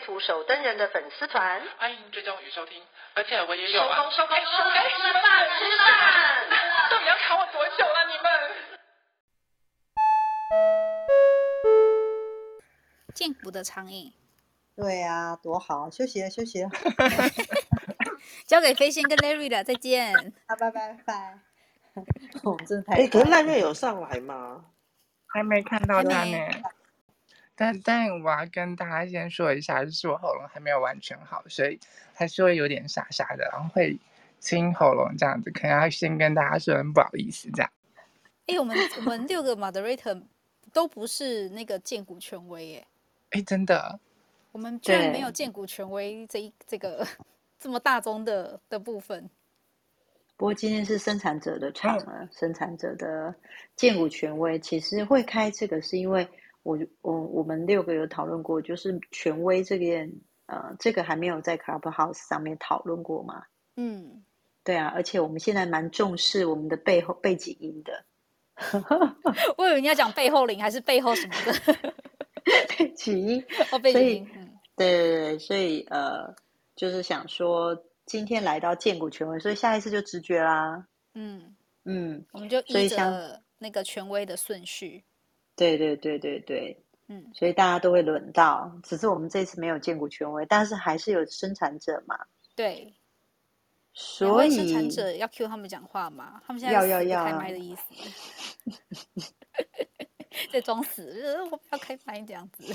图手登人的粉丝团，欢迎追踪与收听，而且我也有啊。收工收工收工，吃饭吃饭，到底要卡我多久了？你们？荐骨的苍蝇，对啊，多好，休息了休息了，交给飞仙跟 Larry 了，再见，啊拜拜拜。我们真的太……哎，可是赖瑞有上来吗？还没看到他呢。但但我要跟大家先说一下，就是我喉咙还没有完全好，所以还是会有点沙沙的，然后会清喉咙这样子，可能要先跟大家说很不好意思这样。哎，我们我们六个 moderator 都不是那个荐股权威耶。哎，真的，我们居然没有荐骨权威这一这个这么大宗的的部分。不过今天是生产者的场啊，生产者的荐股权威，其实会开这个是因为。我我我们六个有讨论过，就是权威这件，呃，这个还没有在 Clubhouse 上面讨论过嘛。嗯，对啊，而且我们现在蛮重视我们的背后背景音的。我以为你要讲背后灵还是背后什么的背景音 哦，背景音。嗯、对对对，所以呃，就是想说今天来到建股权威，所以下一次就直觉啦。嗯嗯，我们就依着那个权威的顺序。对对对对对，嗯，所以大家都会轮到，只是我们这次没有荐骨权威，但是还是有生产者嘛。对，所以生产者要 cue 他们讲话嘛？他们现在要要要开麦的意思，在装死，我不要开麦这样子。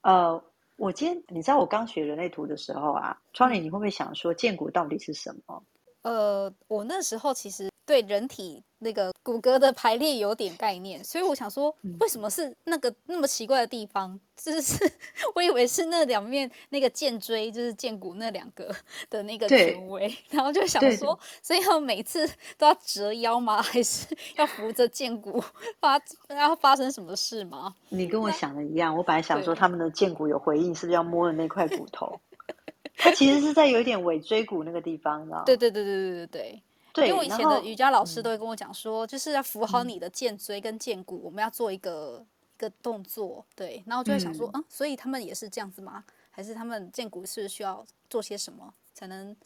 呃，我今天你知道我刚学人类图的时候啊，窗帘你会不会想说建骨到底是什么？呃，我那时候其实对人体。那个骨骼的排列有点概念，所以我想说，为什么是那个那么奇怪的地方？就是 我以为是那两面那个剑椎，就是剑骨那两个的那个权威，然后就想说，所以要每次都要折腰吗？还是要扶着剑骨发？然后发生什么事吗？你跟我想的一样，我本来想说他们的剑骨有回应，是不是要摸的那块骨头？它其实是在有一点尾椎骨那个地方，对对对对对对对。对，因为我以前的瑜伽老师都会跟我讲说，就是要扶好你的剑椎跟剑骨，我们要做一个一个动作。对，然后我就会想说，嗯，所以他们也是这样子吗？还是他们剑骨是需要做些什么才能？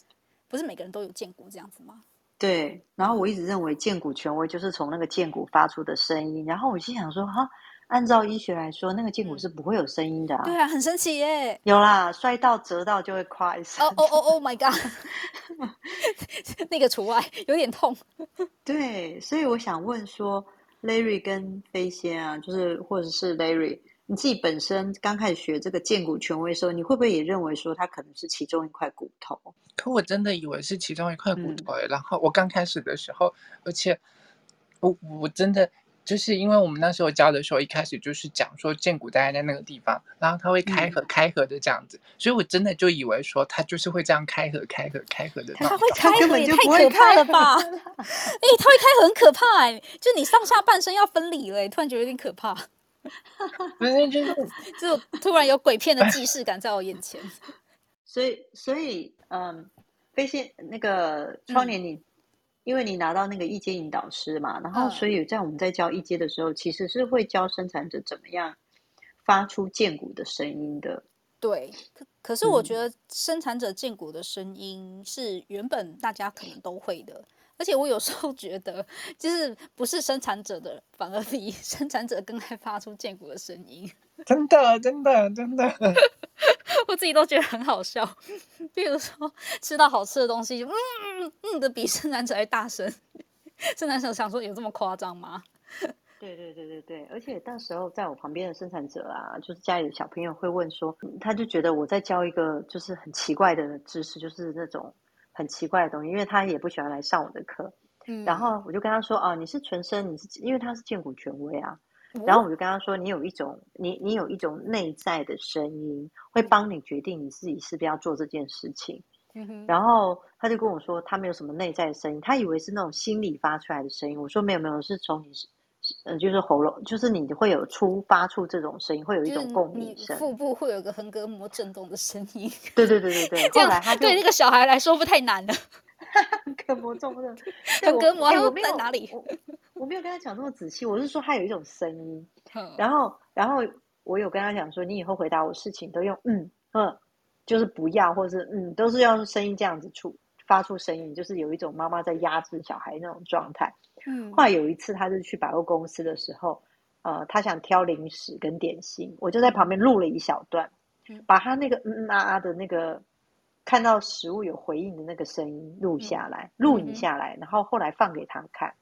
不是每个人都有剑骨这样子吗？对，然后我一直认为剑骨权威就是从那个剑骨发出的声音，然后我心想说，哈。按照医学来说，那个胫骨是不会有声音的啊。对啊，很神奇耶。有啦，摔到折到就会夸一声。哦哦哦，Oh my god！那个除外，有点痛。对，所以我想问说，Larry 跟飞仙啊，就是或者是 Larry，你自己本身刚开始学这个荐骨权威的时候，你会不会也认为说它可能是其中一块骨头？可我真的以为是其中一块骨头，嗯，然后我刚开始的时候，而且我我真的。就是因为我们那时候教的时候，一开始就是讲说剑骨大概在那个地方，然后它会开合、嗯、开合的这样子，所以我真的就以为说它就是会这样开合、开合、开合的。它会开合也太可怕了吧？哎、欸，它会开合很可怕哎、欸，就你上下半身要分离了、欸，突然觉得有点可怕。不是，就是就突然有鬼片的既视感在我眼前。所以，所以，嗯，飞仙那个窗帘你。嗯因为你拿到那个一阶引导师嘛，然后所以在我们在教一阶的时候，其实是会教生产者怎么样发出荐骨的声音的。对，可可是我觉得生产者荐骨的声音是原本大家可能都会的，而且我有时候觉得，就是不是生产者的，反而比生产者更爱发出荐骨的声音。真的，真的，真的。我自己都觉得很好笑，比如说吃到好吃的东西，嗯嗯的比生产者还大声。生产者想说有这么夸张吗？对对对对对，而且到时候在我旁边的生产者啊，就是家里的小朋友会问说，他就觉得我在教一个就是很奇怪的知识，就是那种很奇怪的东西，因为他也不喜欢来上我的课。嗯，然后我就跟他说啊，你是纯生，你是因为他是荐骨权威啊。然后我就跟他说：“你有一种，你你有一种内在的声音，会帮你决定你自己是不是要做这件事情。嗯”然后他就跟我说，他没有什么内在的声音，他以为是那种心里发出来的声音。我说：“没有没有，是从你，呃，就是喉咙，就是你会有出发出这种声音，会有一种共鸣声，腹部会有个横膈膜震动的声音。”对对对对对。后来他对那个小孩来说不太难了。横膈膜重不重？横膈膜在哪里？我没有跟他讲那么仔细，我是说他有一种声音，然后，然后我有跟他讲说，你以后回答我事情都用嗯嗯，就是不要，或者是嗯，都是要声音这样子出发出声音，就是有一种妈妈在压制小孩那种状态。嗯，后来有一次，他是去百货公司的时候，呃，他想挑零食跟点心，我就在旁边录了一小段，把他那个嗯嗯啊啊的那个看到食物有回应的那个声音录下来，录影下来，然后后来放给他看。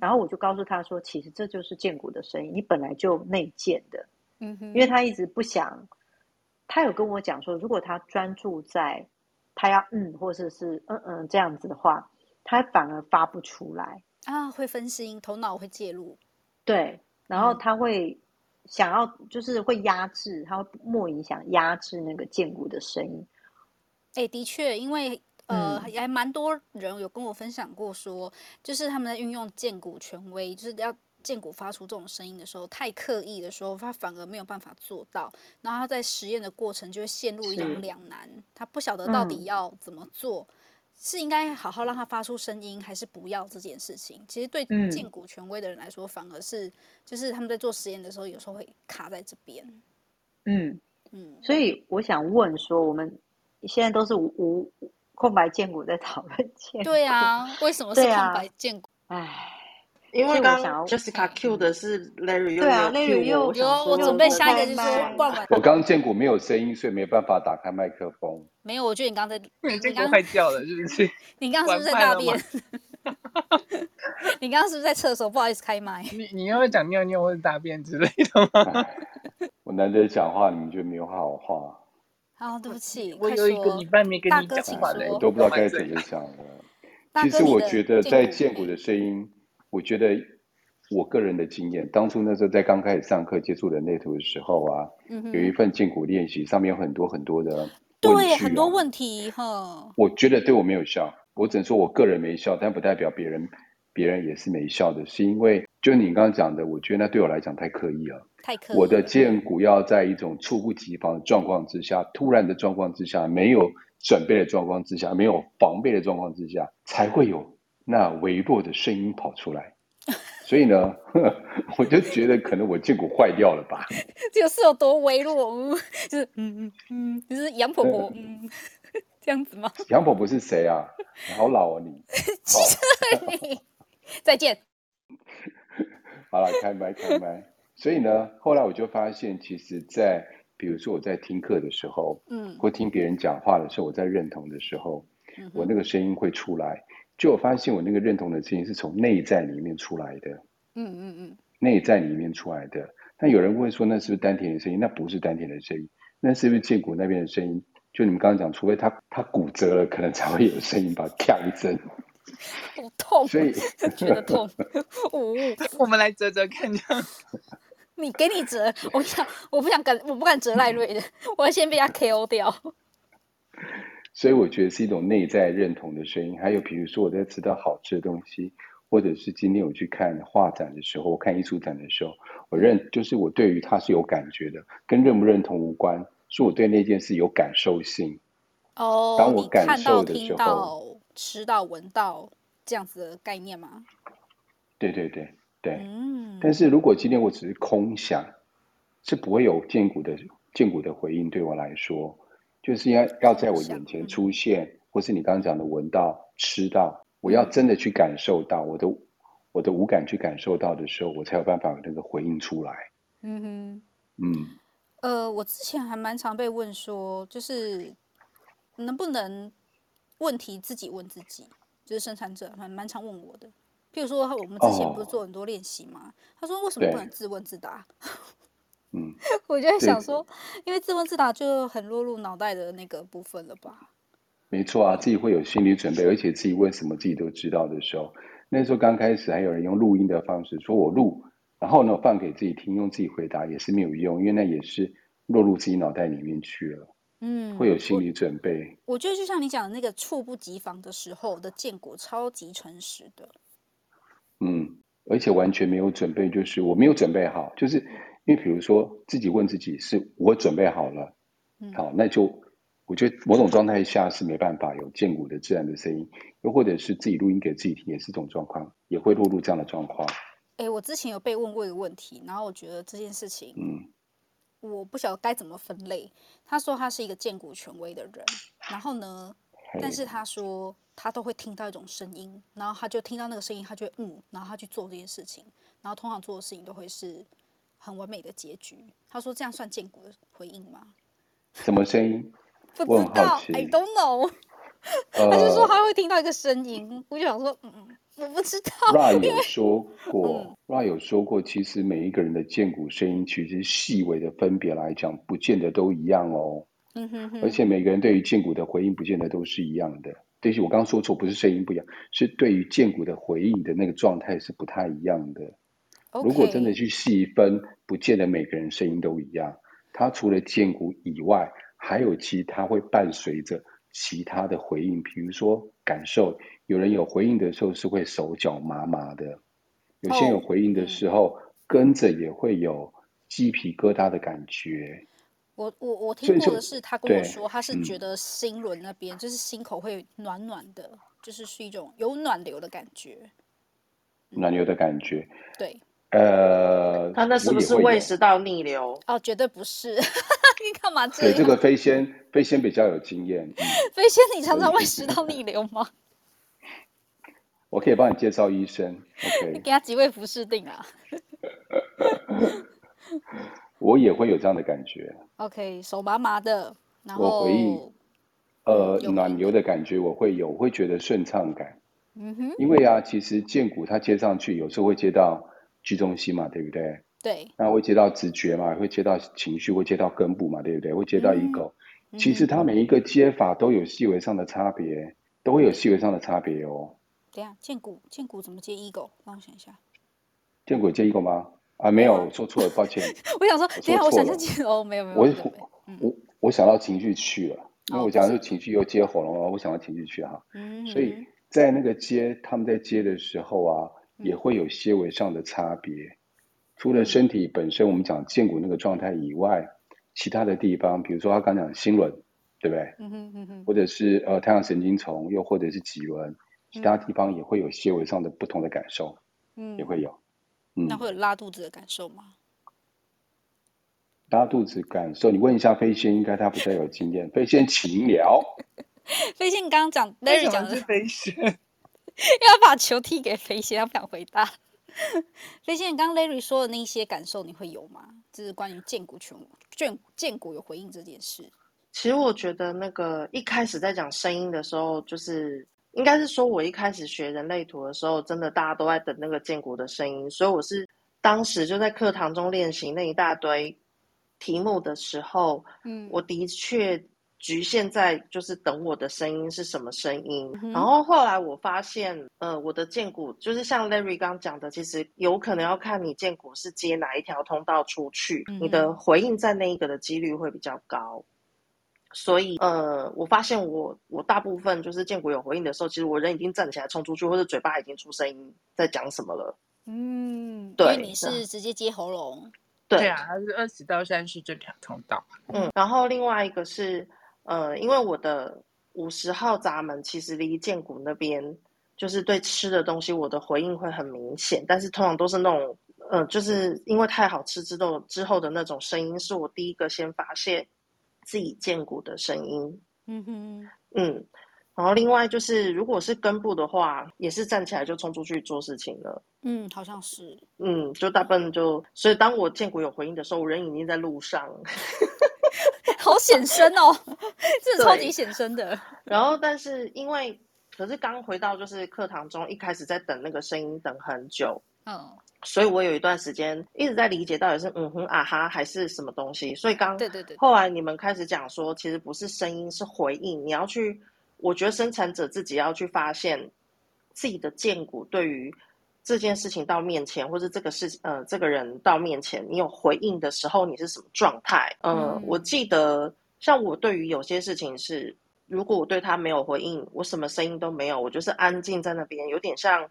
然后我就告诉他说，其实这就是建骨的声音，你本来就内建的。嗯哼，因为他一直不想，他有跟我讲说，如果他专注在他要嗯或者是，嗯嗯这样子的话，他反而发不出来啊，会分心，头脑会介入。对，然后他会想要，就是会压制，他会莫影响压制那个建骨的声音。哎，的确，因为。呃，也还蛮多人有跟我分享过说，说就是他们在运用荐骨权威，就是要荐骨发出这种声音的时候，太刻意的时候，他反而没有办法做到。然后他在实验的过程就会陷入一种两难，他不晓得到底要怎么做，嗯、是应该好好让他发出声音，还是不要这件事情。其实对荐骨权威的人来说，反而是就是他们在做实验的时候，有时候会卡在这边。嗯嗯，所以我想问说，我们现在都是无无。空白荐骨在讨论对啊，为什么是空白荐骨？哎、啊，因为刚刚 Jessica Q 的是 Larry，对啊，Larry 又有，我准备下一个就是说，我刚刚荐骨没有声音，所以没办法打开麦克风。没有，我觉得你刚才 你刚刚快掉了，是不是？你刚刚是不是在大便？你刚刚是不是在厕所？不好意思，开麦。你你要讲尿尿或者大便之类的吗？我难得讲话，你们就没有好话。好、哦，对不起，我有一个礼拜没跟你讲话了，我都不知道该怎么讲了。其实我觉得在建骨的声音，我觉得我个人的经验，当初那时候在刚开始上课接触人类图的时候啊，嗯、有一份建骨练习，上面有很多很多的、啊，对，很多问题哈。我觉得对我没有效，我只能说我个人没效，但不代表别人别人也是没效的，是因为就你刚刚讲的，我觉得那对我来讲太刻意了。太刻意我的荐骨要在一种猝不及防的状况之下，突然的状况之下，没有准备的状况之下，没有防备的状况之下，才会有那微弱的声音跑出来。所以呢，我就觉得可能我荐骨坏掉了吧？这个是有多微弱？就是嗯嗯嗯，就是杨婆婆嗯，这样子吗？杨婆婆是谁啊？你好老啊你！你再见。好了，开麦开麦。所以呢，后来我就发现，其实在，在比如说我在听课的时候，嗯，或听别人讲话的时候，我在认同的时候，嗯，我那个声音会出来。就我发现，我那个认同的声音是从内在里面出来的，嗯嗯嗯，内在里面出来的。那有人问说，那是不是丹田的声音？那不是丹田的声音，那是不是剑骨那边的声音？就你们刚刚讲，除非他他骨折了，可能才会有声音吧，咔一声。好痛，所以觉得痛。哦，我们来折折看，这样。你给你折，我想我不想敢，我不敢折赖瑞的，我要先被他 KO 掉。所以我觉得是一种内在认同的声音。还有比如说我在吃到好吃的东西，或者是今天我去看画展的时候，我看艺术展的时候，我认就是我对于它是有感觉的，跟认不认同无关，是我对那件事有感受性。哦，当我感受的时候，听到、吃到、闻到这样子的概念吗？对对对。对，但是如果今天我只是空想，是不会有见骨的见骨的回应。对我来说，就是要要在我眼前出现，或是你刚刚讲的闻到、吃到，我要真的去感受到我的我的五感去感受到的时候，我才有办法有那个回应出来。嗯哼，嗯，呃，我之前还蛮常被问说，就是能不能问题自己问自己，就是生产者蛮蛮常问我的。譬如说，我们之前不是做很多练习吗？Oh, 他说：“为什么不能自问自答？”嗯，我就在想说，因为自问自答就很落入脑袋的那个部分了吧？没错啊，自己会有心理准备，而且自己问什么自己都知道的时候，那时候刚开始还有人用录音的方式说：“我录，然后呢，放给自己听，用自己回答也是没有用，因为那也是落入自己脑袋里面去了。嗯，会有心理准备。我，我觉得就像你讲的那个猝不及防的时候的建国，超级诚实的。嗯，而且完全没有准备，就是我没有准备好，就是因为比如说自己问自己，是我准备好了，嗯、好，那就我觉得某种状态下是没办法有建国的自然的声音，又或者是自己录音给自己听，也是这种状况，也会落入这样的状况。哎，我之前有被问过一个问题，然后我觉得这件事情，嗯。我不晓得该怎么分类。他说他是一个见骨权威的人，然后呢，但是他说他都会听到一种声音，然后他就听到那个声音，他就会嗯，然后他去做这件事情，然后通常做的事情都会是很完美的结局。他说这样算见骨的回应吗？什么声音？不知道，I don't know。他就说他会听到一个声音，我就想说嗯嗯。我不知道。Ra 有说过，Ra 有说过，其实每一个人的荐骨声音，其实细微的分别来讲，不见得都一样哦。嗯哼哼。而且每个人对于荐骨的回应，不见得都是一样的。对不起，我刚刚说错，不是声音不一样，是对于荐骨的回应的那个状态是不太一样的。如果真的去细分，不见得每个人声音都一样。它除了荐骨以外，还有其他会伴随着其他的回应，比如说感受。有人有回应的时候是会手脚麻麻的，有些有回应的时候、oh, 跟着也会有鸡皮疙瘩的感觉。我我我听过的是，他跟我说他是觉得心轮那边、嗯、就是心口会暖暖的，就是是一种有暖流的感觉。暖流的感觉，对。呃，他那是不是胃食道逆流？哦，绝对不是。你干嘛这样？对，这个飞仙飞仙比较有经验。嗯、飞仙，你常常胃食道逆流吗？我可以帮你介绍医生，OK？你给他几位服侍定啊？我也会有这样的感觉，OK？手麻麻的，然后我回应，呃，暖流的感觉我会有，我会觉得顺畅感。嗯哼，因为啊，其实荐骨它接上去，有时候会接到 G 中心嘛，对不对？对。那会接到直觉嘛，会接到情绪，会接到根部嘛，对不对？会接到 ego。嗯。其实它每一个接法都有细微上的差别，都会有细微上的差别哦。等下，荐骨荐骨怎么接 ego？让我想一下。荐骨接 ego 吗？啊，没有，说错了，抱歉。我想说，等下我想下接哦，没有没有。我我我想到情绪去了，因为我讲说情绪又接喉咙了，我想到情绪去哈。嗯。所以在那个接他们在接的时候啊，也会有些微上的差别。除了身体本身我们讲荐骨那个状态以外，其他的地方，比如说他刚讲心轮，对不对？嗯哼嗯哼。或者是呃太阳神经丛，又或者是脊轮。其他地方也会有些微上的不同的感受，嗯，也会有，嗯，那会有拉肚子的感受吗？拉肚子感受，你问一下飞仙，应该他比较有经验。飞仙，请聊。飞仙，你刚刚讲，Larry 讲的是飞仙，要把球踢给飞仙，他不想回答。飞仙，你刚刚 Larry 说的那些感受，你会有吗？就是关于荐骨群荐荐骨有回应这件事。其实我觉得，那个一开始在讲声音的时候，就是。应该是说，我一开始学人类图的时候，真的大家都在等那个荐骨的声音，所以我是当时就在课堂中练习那一大堆题目的时候，嗯，我的确局限在就是等我的声音是什么声音。嗯、然后后来我发现，呃，我的荐骨就是像 Larry 刚讲的，其实有可能要看你荐骨是接哪一条通道出去，嗯、你的回应在那一个的几率会比较高。所以，呃，我发现我我大部分就是建骨有回应的时候，其实我人已经站起来冲出去，或者嘴巴已经出声音在讲什么了。嗯，对，你是直接接喉咙。对，对啊，它是二十到三十这条通道。嗯，然后另外一个是，呃，因为我的五十号闸门其实离建骨那边，就是对吃的东西，我的回应会很明显，但是通常都是那种，呃，就是因为太好吃之后之后的那种声音，是我第一个先发现。自己建骨的声音，嗯哼，嗯，然后另外就是，如果是根部的话，也是站起来就冲出去做事情了，嗯，好像是，嗯，就大部分就，所以当我建骨有回应的时候，我人已经在路上，好显身哦，这超级显身的。然后，但是因为，可是刚回到就是课堂中，一开始在等那个声音，等很久，嗯。所以我有一段时间一直在理解到底是嗯哼啊哈还是什么东西。所以刚对对对，后来你们开始讲说，其实不是声音，是回应。你要去，我觉得生产者自己要去发现自己的荐骨对于这件事情到面前，或者这个事呃这个人到面前，你有回应的时候，你是什么状态？呃、嗯，我记得像我对于有些事情是，如果我对他没有回应，我什么声音都没有，我就是安静在那边，有点像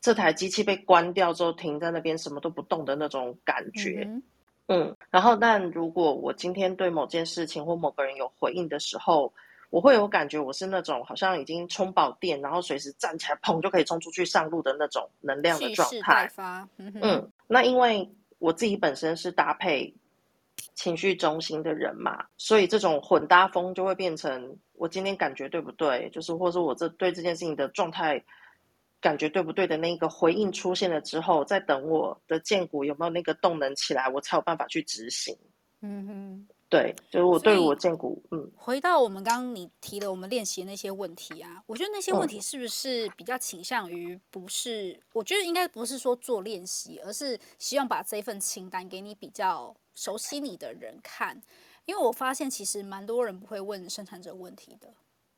这台机器被关掉之后停在那边什么都不动的那种感觉。嗯，嗯，然后但如果我今天对某件事情或某个人有回应的时候，我会有感觉，我是那种好像已经充饱电，然后随时站起来砰就可以冲出去上路的那种能量的状态。嗯，嗯，那因为我自己本身是搭配情绪中心的人嘛，所以这种混搭风就会变成我今天感觉对不对？就是或者说我这对这件事情的状态感觉对不对的那个回应出现了之后，再等我的荐骨有没有那个动能起来，我才有办法去执行。嗯哼。对，就是我对我荐股，嗯，回到我们刚刚你提的我们练习那些问题啊，我觉得那些问题是不是比较倾向于不是？嗯、我觉得应该不是说做练习，而是希望把这份清单给你比较熟悉你的人看，因为我发现其实蛮多人不会问生产者问题的，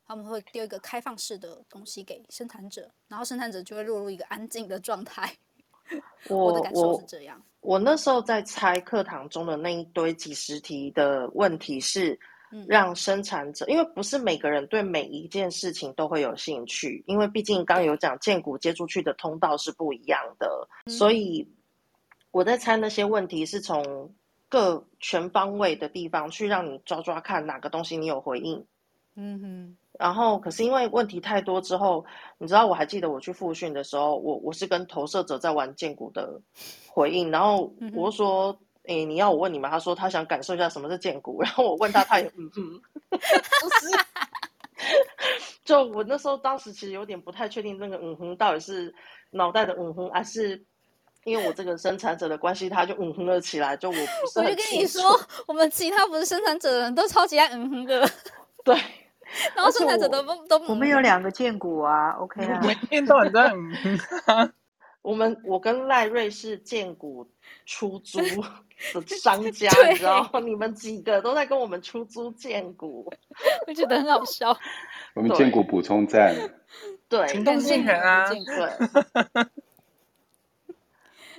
他们会丢一个开放式的东西给生产者，然后生产者就会落入一个安静的状态。我，我的感受是这样。我那时候在猜课堂中的那一堆几十题的问题是，让生产者，因为不是每个人对每一件事情都会有兴趣，因为毕竟刚有讲建股接出去的通道是不一样的，所以我在猜那些问题是从各全方位的地方去让你抓抓看哪个东西你有回应。嗯哼。然后，可是因为问题太多之后，你知道，我还记得我去复训的时候，我我是跟投射者在玩荐骨的回应，然后我说：“哎、嗯，你要我问你吗？”他说他想感受一下什么是荐骨，然后我问他，他也嗯哼，不是，就我那时候当时其实有点不太确定，那个嗯哼到底是脑袋的嗯哼，还是因为我这个生产者的关系，他就嗯哼了起来，就我不是。我就跟你说，我们其他不是生产者的人都超级爱嗯哼的，对。然后生产者都不都，我们有两个荐股啊，OK 啊，每天都很在。我们我跟赖瑞是荐股出租的商家，你知道吗？你们几个都在跟我们出租荐股，我觉得很好笑。我们建股补充站，对，行动性人啊，对。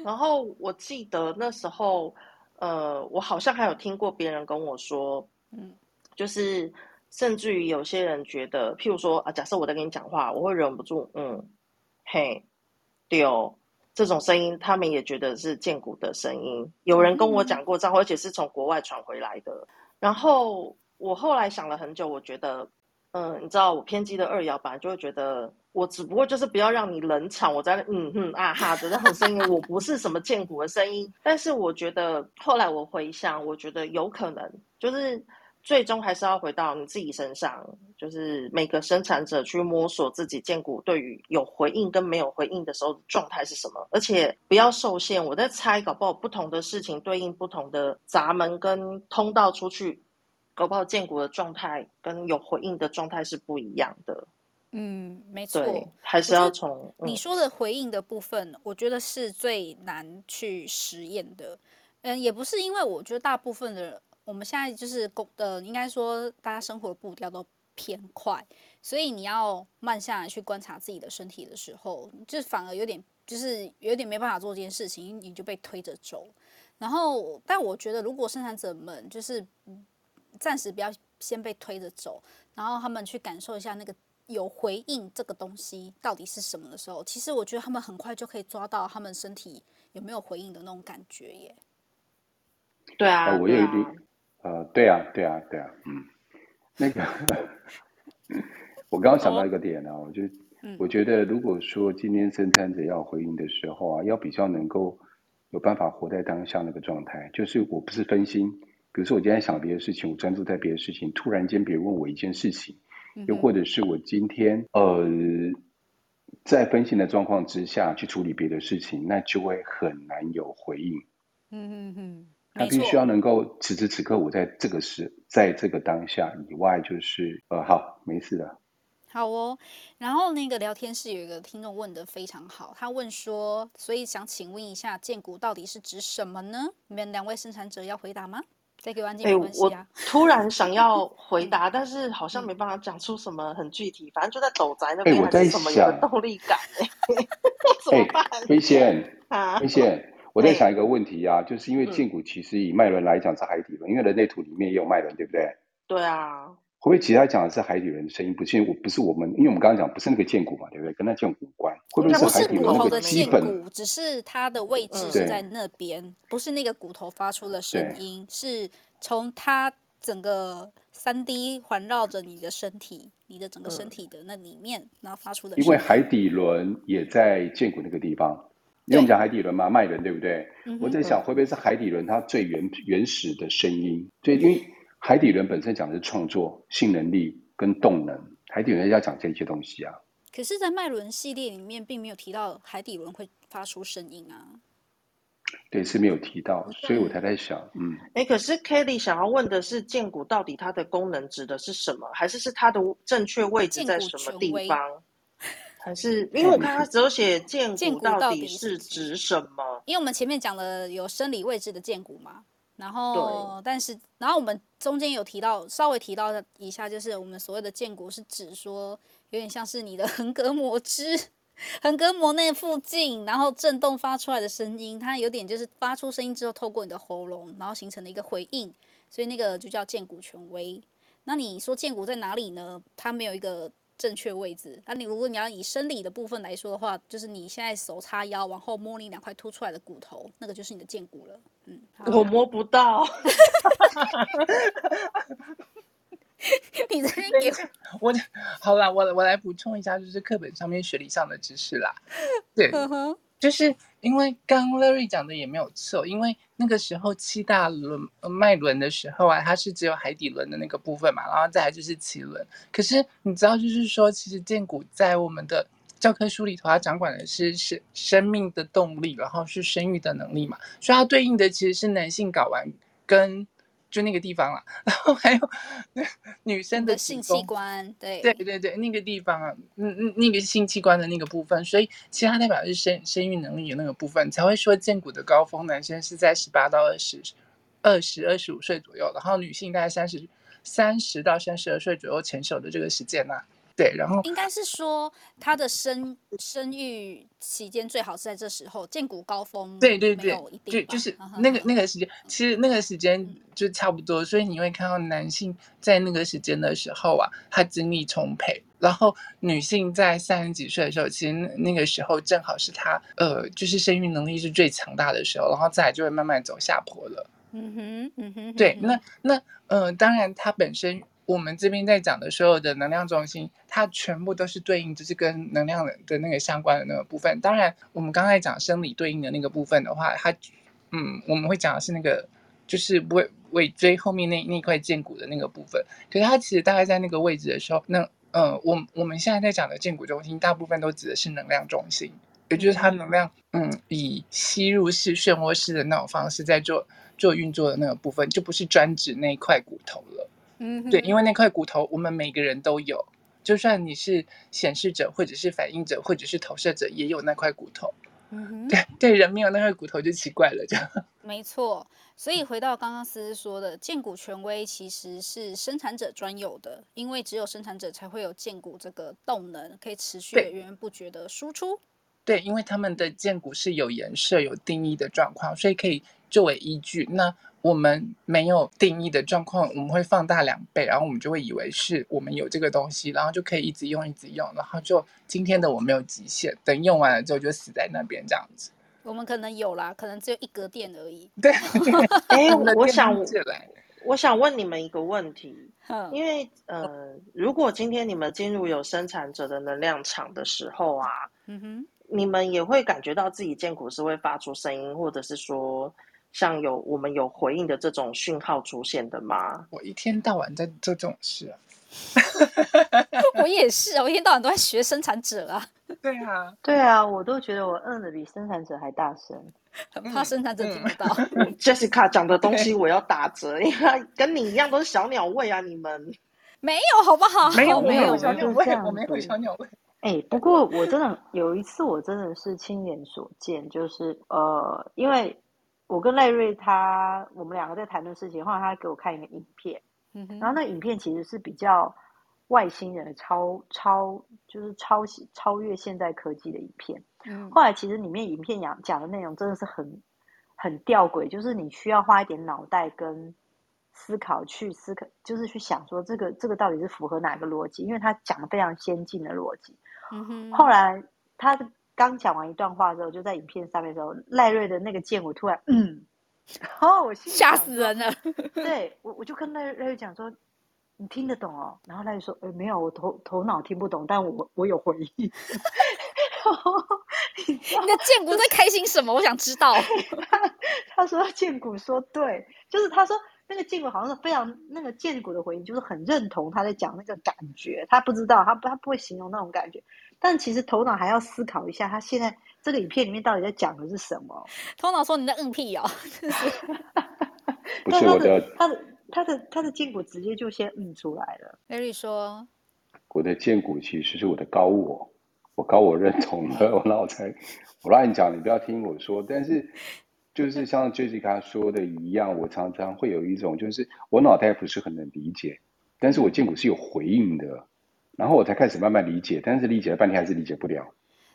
然后我记得那时候，呃，我好像还有听过别人跟我说，嗯，就是。甚至于有些人觉得，譬如说啊，假设我在跟你讲话，我会忍不住，嗯，嘿，对哦这种声音，他们也觉得是荐骨的声音。有人跟我讲过这样，而且是从国外传回来的。然后我后来想了很久，我觉得，嗯，你知道，我偏激的二爻本来就会觉得，我只不过就是不要让你冷场，我在那嗯哼啊哈的那种声音，我不是什么荐骨的声音。但是我觉得后来我回想，我觉得有可能就是。最终还是要回到你自己身上，就是每个生产者去摸索自己荐骨对于有回应跟没有回应的时候状态是什么，而且不要受限。我在猜，搞不好不同的事情对应不同的闸门跟通道出去，搞不好荐骨的状态跟有回应的状态是不一样的。嗯，没错，还是要从你说的回应的部分，我觉得是最难去实验的。嗯，也不是因为我觉得大部分的。我们现在就是工呃，应该说大家生活的步调都偏快，所以你要慢下来去观察自己的身体的时候，就反而有点就是有点没办法做这件事情，你就被推着走。然后，但我觉得如果生产者们就是暂时不要先被推着走，然后他们去感受一下那个有回应这个东西到底是什么的时候，其实我觉得他们很快就可以抓到他们身体有没有回应的那种感觉耶。对啊，呃、我有一点。呃，对啊，对啊，对啊，嗯，那个，我刚刚想到一个点呢、啊，我就，我觉得如果说今天生产者要回应的时候啊，要比较能够有办法活在当下那个状态，就是我不是分心，比如说我今天想别的事情，我专注在别的事情，突然间别人问我一件事情，又或者是我今天呃在分心的状况之下去处理别的事情，那就会很难有回应。嗯嗯嗯。他必须要能够此时此刻，我在这个时，在这个当下以外，就是呃，好，没事的。好哦，然后那个聊天室有一个听众问的非常好，他问说，所以想请问一下，建股到底是指什么呢？你们两位生产者要回答吗？再给我安静没关系啊。我突然想要 回答，但是好像没办法讲出什么很具体，反正就在斗宅那边还是什么有动力感。怎么办？飞仙啊，飞仙，我在想一个问题啊，就是因为剑骨其实以脉轮来讲是海底轮，因为人类图里面也有脉轮，对不对？对啊。会不会其他讲的是海底轮的声音？不是，我不是我们，因为我们刚刚讲不是那个剑骨嘛，对不对？跟那剑骨无关。会不会是海底轮那个基本？只是它的位置是在那边，不是那个骨头发出的声音，是从它整个三 D 环绕着你的身体，你的整个身体的那里面，嗯、然后发出的声音。因为海底轮也在剑骨那个地方，因为我们讲海底轮嘛，脉轮对不对？嗯、我在想会不会是海底轮它最原原始的声音？所以因为。海底轮本身讲的是创作、性能力跟动能，海底轮要讲这些东西啊。可是，在脉轮系列里面，并没有提到海底轮会发出声音啊。对，是没有提到，所以我才在想，嗯。哎，可是 Kelly 想要问的是，剑骨到底它的功能指的是什么？还是是它的正确位置在什么地方？还是因为我看他只有写剑骨到底是指什么？因为我们前面讲了有生理位置的剑骨嘛。然后，但是，然后我们中间有提到，稍微提到一下，就是我们所谓的建骨是指说，有点像是你的横膈膜之横膈膜那附近，然后震动发出来的声音，它有点就是发出声音之后，透过你的喉咙，然后形成了一个回应，所以那个就叫建骨权威。那你说建骨在哪里呢？它没有一个。正确位置。那你如果你要以生理的部分来说的话，就是你现在手叉腰，往后摸你两块凸出来的骨头，那个就是你的剑骨了。嗯，我摸不到。你这边给我，好了，我我来补充一下，就是课本上面学理上的知识啦。对。就是因为刚 Larry 讲的也没有错，因为那个时候七大轮脉轮的时候啊，它是只有海底轮的那个部分嘛，然后再来就是脐轮。可是你知道，就是说，其实剑骨在我们的教科书里头，它掌管的是是生命的动力，然后是生育的能力嘛，所以它对应的其实是男性睾丸跟。就那个地方了，然后还有 女生的性器官，对对对对，那个地方啊，嗯嗯，那个性器官的那个部分，所以其他代表是生生育能力的那个部分，才会说剑骨的高峰，男生是在十八到二十、二十二十五岁左右，然后女性大概三十三十到三十二岁左右成熟的这个时间呐、啊。对，然后应该是说他的生生育期间最好是在这时候，剑骨高峰。对对对，就就是那个那个时间，其实那个时间就差不多，所以你会看到男性在那个时间的时候啊，他精力充沛，然后女性在三十几岁的时候，其实那个时候正好是他呃，就是生育能力是最强大的时候，然后再来就会慢慢走下坡了。嗯哼，嗯哼，对，那那呃，当然他本身。我们这边在讲的所有的能量中心，它全部都是对应，就是跟能量的的那个相关的那个部分。当然，我们刚才讲生理对应的那个部分的话，它，嗯，我们会讲的是那个，就是尾尾椎后面那那块剑骨的那个部分。可是它其实大概在那个位置的时候，那呃，我我们现在在讲的剑骨中心，大部分都指的是能量中心，也就是它能量，嗯，以吸入式、漩涡式的那种方式在做做运作的那个部分，就不是专指那一块骨头了。嗯，对，因为那块骨头我们每个人都有，就算你是显示者，或者是反映者，或者是投射者，也有那块骨头。嗯哼，对对，人没有那块骨头就奇怪了，这样。没错，所以回到刚刚思思说的，剑骨权威其实是生产者专有的，因为只有生产者才会有剑骨这个动能，可以持续的源源不绝的输出。对，因为他们的剑骨是有颜色、有定义的状况，所以可以作为依据。那我们没有定义的状况，我们会放大两倍，然后我们就会以为是我们有这个东西，然后就可以一直用，一直用，然后就今天的我没有极限，等用完了之后就死在那边这样子。我们可能有啦，可能只有一格电而已。对，哎，我想，我想问你们一个问题，因为呃，如果今天你们进入有生产者的能量场的时候啊，嗯哼，你们也会感觉到自己剑骨是会发出声音，或者是说。像有我们有回应的这种讯号出现的吗？我一天到晚在做这种事啊！我也是啊，我一天到晚都在学生产者啊。对啊，对啊，我都觉得我嗯的比生产者还大声，很怕生产者听不到。嗯、Jessica 讲的东西我要打折，因为跟你一样都是小鸟胃啊，你们没有好不好？没有没有小鸟胃，我没有小鸟胃。哎、欸，不过我真的有一次，我真的是亲眼所见，就是呃，因为。我跟赖瑞他，我们两个在谈论事情，后来他给我看一个影片，嗯，然后那个影片其实是比较外星人的超超，就是超超越现代科技的影片。嗯，后来其实里面影片讲讲的内容真的是很很吊诡，就是你需要花一点脑袋跟思考去思考，就是去想说这个这个到底是符合哪个逻辑？因为他讲的非常先进的逻辑。后来他刚讲完一段话之后，就在影片上面的时候，赖瑞的那个剑我突然嗯，然后我吓死人了。对我，我就跟赖赖瑞讲说，你听得懂哦？然后赖瑞说，呃，没有，我头头脑听不懂，但我我有回忆。你的剑骨在开心什么？我想知道。他他说剑骨说对，就是他说那个剑骨好像是非常那个剑骨的回应，就是很认同他在讲那个感觉。他不知道，他不他不会形容那种感觉，但其实头脑还要思考一下，他现在这个影片里面到底在讲的是什么？头脑说你在硬屁哦，不是我的，他的他的他的剑骨直接就先嗯出来了。Mary 说，我的剑骨其实是我的高我。我高我认同了，我那我才我让你讲，你不要听我说。但是就是像 Jessica 说的一样，我常常会有一种，就是我脑袋不是很能理解，但是我剑骨是有回应的，然后我才开始慢慢理解，但是理解了半天还是理解不了。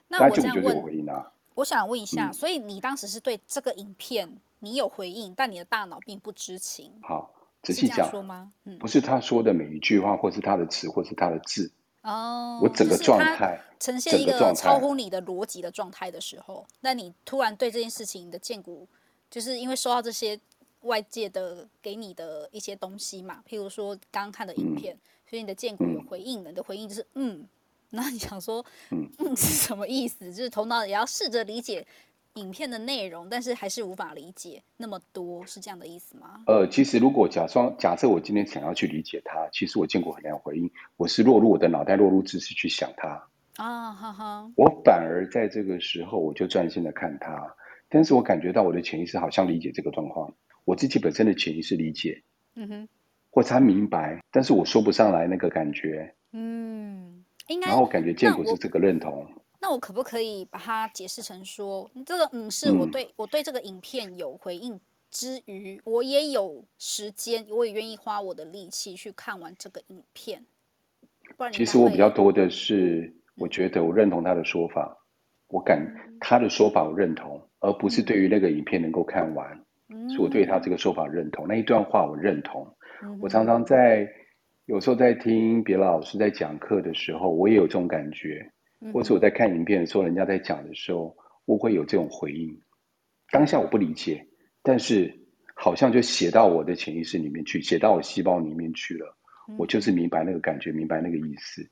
那我这样问，回应啊，我想问一下，嗯，所以你当时是对这个影片你有回应，但你的大脑并不知情。好，仔细讲说吗？嗯，不是他说的每一句话，或是他的词，或是他的字。哦，我整个状态呈现一个超乎你的逻辑的状态的时候，那你突然对这件事情的剑骨，就是因为收到这些外界的给你的一些东西嘛，譬如说刚刚看的影片，嗯、所以你的剑骨有回应了，你的回应就是嗯，那你想说嗯，嗯是什么意思？就是头脑也要试着理解。影片的内容，但是还是无法理解那么多，是这样的意思吗？呃，其实如果假装假设我今天想要去理解它，其实我见过很难回应，我是落入我的脑袋，落入知识去想它啊，哈哈。我反而在这个时候，我就专心的看它，但是我感觉到我的潜意识好像理解这个状况，我自己本身的潜意识理解，嗯哼，或者他明白，但是我说不上来那个感觉，嗯，应该。然后我感觉建国是这个认同。那我可不可以把它解释成说，这个嗯是我对、嗯、我对这个影片有回应之余，我也有时间，我也愿意花我的力气去看完这个影片。其实我比较多的是，我觉得我认同他的说法，嗯、我感他的说法我认同，而不是对于那个影片能够看完，嗯、所以我对他这个说法认同，那一段话我认同。嗯、我常常在有时候在听别的老师在讲课的时候，我也有这种感觉。或者我在看影片的时候，人家在讲的时候，我会有这种回应。当下我不理解，但是好像就写到我的潜意识里面去，写到我细胞里面去了。我就是明白那个感觉，明白那个意思。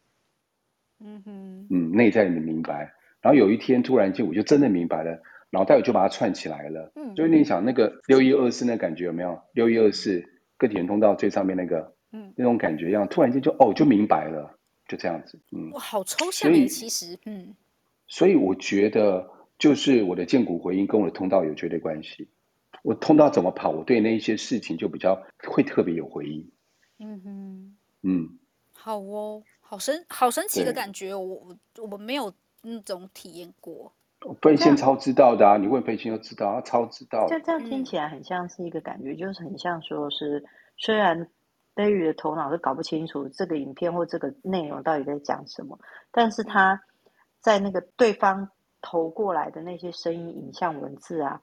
嗯哼，嗯，内在你明白。然后有一天突然间，我就真的明白了，脑袋我就把它串起来了。嗯，就是你想那个六一二四那感觉有没有？六一二四个体通道最上面那个，嗯，那种感觉一样，突然间就哦，就明白了。就这样子，嗯，哇，好抽象耶，其实，嗯，所以我觉得，就是我的剑骨回应跟我的通道有绝对关系。我通道怎么跑，我对那一些事情就比较会特别有回应。嗯哼，嗯，好哦，好神，好神奇的感觉，我我我没有那种体验过。飞仙超知道的啊，你问飞仙就知道，他超知道。这这样听起来很像是一个感觉，就是很像说是虽然。飞宇的头脑是搞不清楚这个影片或这个内容到底在讲什么，但是他在那个对方投过来的那些声音、影像、文字啊，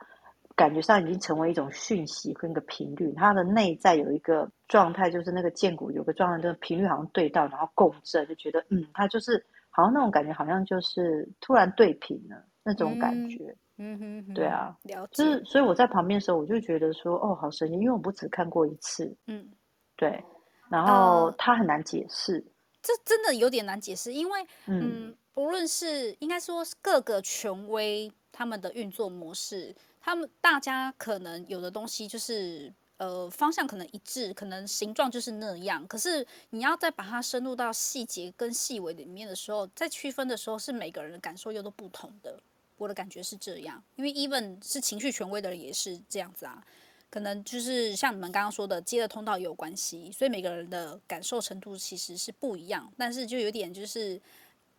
感觉上已经成为一种讯息跟一个频率。他的内在有一个状态，就是那个剑骨有个状态，就是频率好像对到，然后共振，就觉得嗯，他就是好像那种感觉，好像就是突然对频了那种感觉。嗯哼，哼，对啊，了解。就是所以我在旁边的时候，我就觉得说，哦，好神奇，因为我不只看过一次。嗯。对，然后他很难解释，呃，这真的有点难解释，因为嗯，嗯，不论是应该说各个权威他们的运作模式，他们大家可能有的东西就是呃方向可能一致，可能形状就是那样，可是你要再把它深入到细节跟细微里面的时候，在区分的时候，是每个人的感受又都不同的。我的感觉是这样，因为 even 是情绪权威的人也是这样子啊。可能就是像你们刚刚说的，接的通道也有关系，所以每个人的感受程度其实是不一样，但是就有点就是，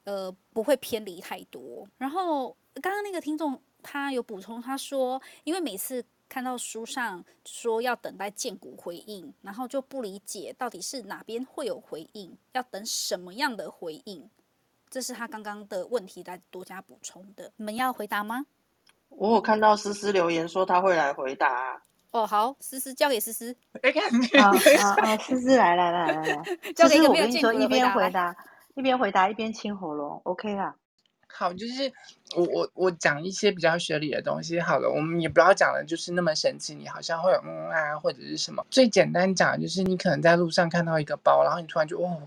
呃，不会偏离太多。然后刚刚那个听众他有补充，他说，因为每次看到书上说要等待荐骨回应，然后就不理解到底是哪边会有回应，要等什么样的回应？这是他刚刚的问题来多加补充的。你们要回答吗？我有看到思思留言说他会来回答。哦，好，思思交给思思。哎，好好好，思思来来来来来，交给我跟你说，一边回答一边回答一边清喉咙，OK 啦。好，就是我我我讲一些比较学理的东西。好了，我们也不要讲的就是那么神奇，你好像会有嗯啊或者是什么。最简单讲就是你可能在路上看到一个包，然后你突然就哦，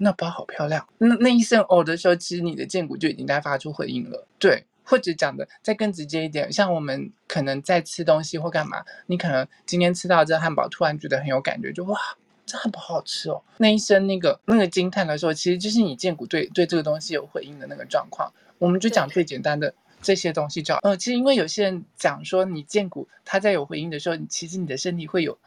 那包好漂亮。那那一声哦的时候，其实你的剑骨就已经在发出回应了。对，或者讲的再更直接一点，像我们可能在吃东西或干嘛，你可能今天吃到这汉堡，突然觉得很有感觉，就哇。这汉堡好好吃哦！那一声那个那个惊叹的时候，其实就是你剑骨对对这个东西有回应的那个状况。我们就讲最简单的这些东西，叫呃，其实因为有些人讲说，你剑骨它在有回应的时候，其实你的身体会有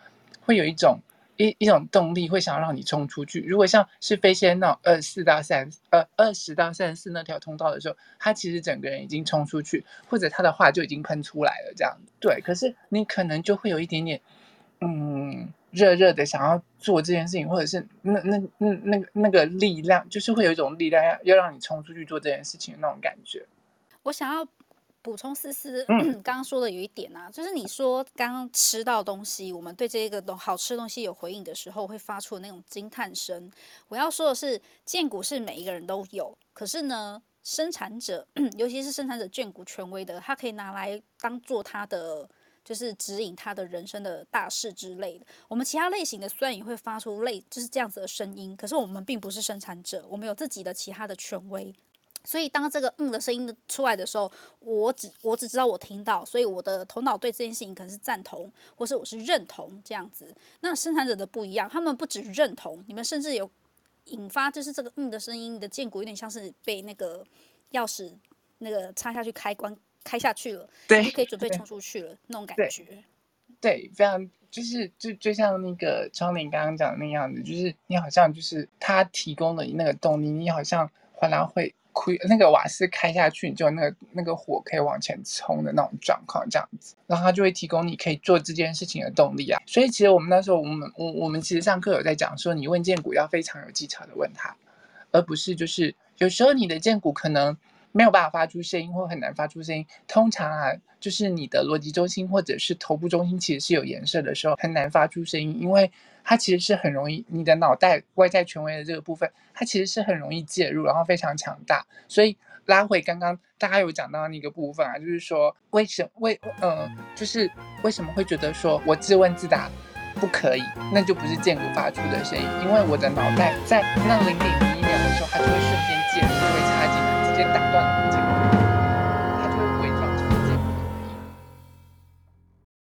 会有一种一一种动力，会想要让你冲出去。如果像是飞仙那二四到三呃二十到三十四那条通道的时候，他其实整个人已经冲出去，或者他的话就已经喷出来了，这样对。可是你可能就会有一点点嗯。热热的想要做这件事情，或者是那那那那个那个力量，就是会有一种力量要要让你冲出去做这件事情的那种感觉。我想要补充思思 刚刚说的有一点啊，就是你说刚刚吃到东西，我们对这个东好吃的东西有回应的时候，会发出那种惊叹声。我要说的是，荐股是每一个人都有，可是呢，生产者，尤其是生产者荐股权威的，他可以拿来当做他的。就是指引他的人生的大事之类的。我们其他类型的虽然也会发出类就是这样子的声音，可是我们并不是生产者，我们有自己的其他的权威。所以当这个嗯的声音出来的时候，我只我只知道我听到，所以我的头脑对这件事情可能是赞同，或是我是认同这样子。那生产者的不一样，他们不止认同，你们甚至有引发，就是这个嗯的声音，你的建骨有点像是被那个钥匙那个插下去开关。开下去了，对，就可以准备冲出去了，那种感觉。对，非常就是就就像那个窗帘刚刚讲的那样子，就是你好像就是他提供的那个动力，你好像回来会亏那个瓦斯开下去，你就那个那个火可以往前冲的那种状况，这样子，然后他就会提供你可以做这件事情的动力啊。所以其实我们那时候，我们我我们其实上课有在讲说，你问荐骨要非常有技巧的问他，而不是就是有时候你的荐骨可能。没有办法发出声音，或很难发出声音。通常啊，就是你的逻辑中心或者是头部中心其实是有颜色的时候，很难发出声音，因为它其实是很容易，你的脑袋外在权威的这个部分，它其实是很容易介入，然后非常强大。所以拉回刚刚大家有讲到那个部分啊，就是说为什为呃，就是为什么会觉得说我自问自答不可以，那就不是荐骨发出的声音，因为我的脑袋在那零点零一秒的时候，它就会瞬间介入，就会插进来。直接打断。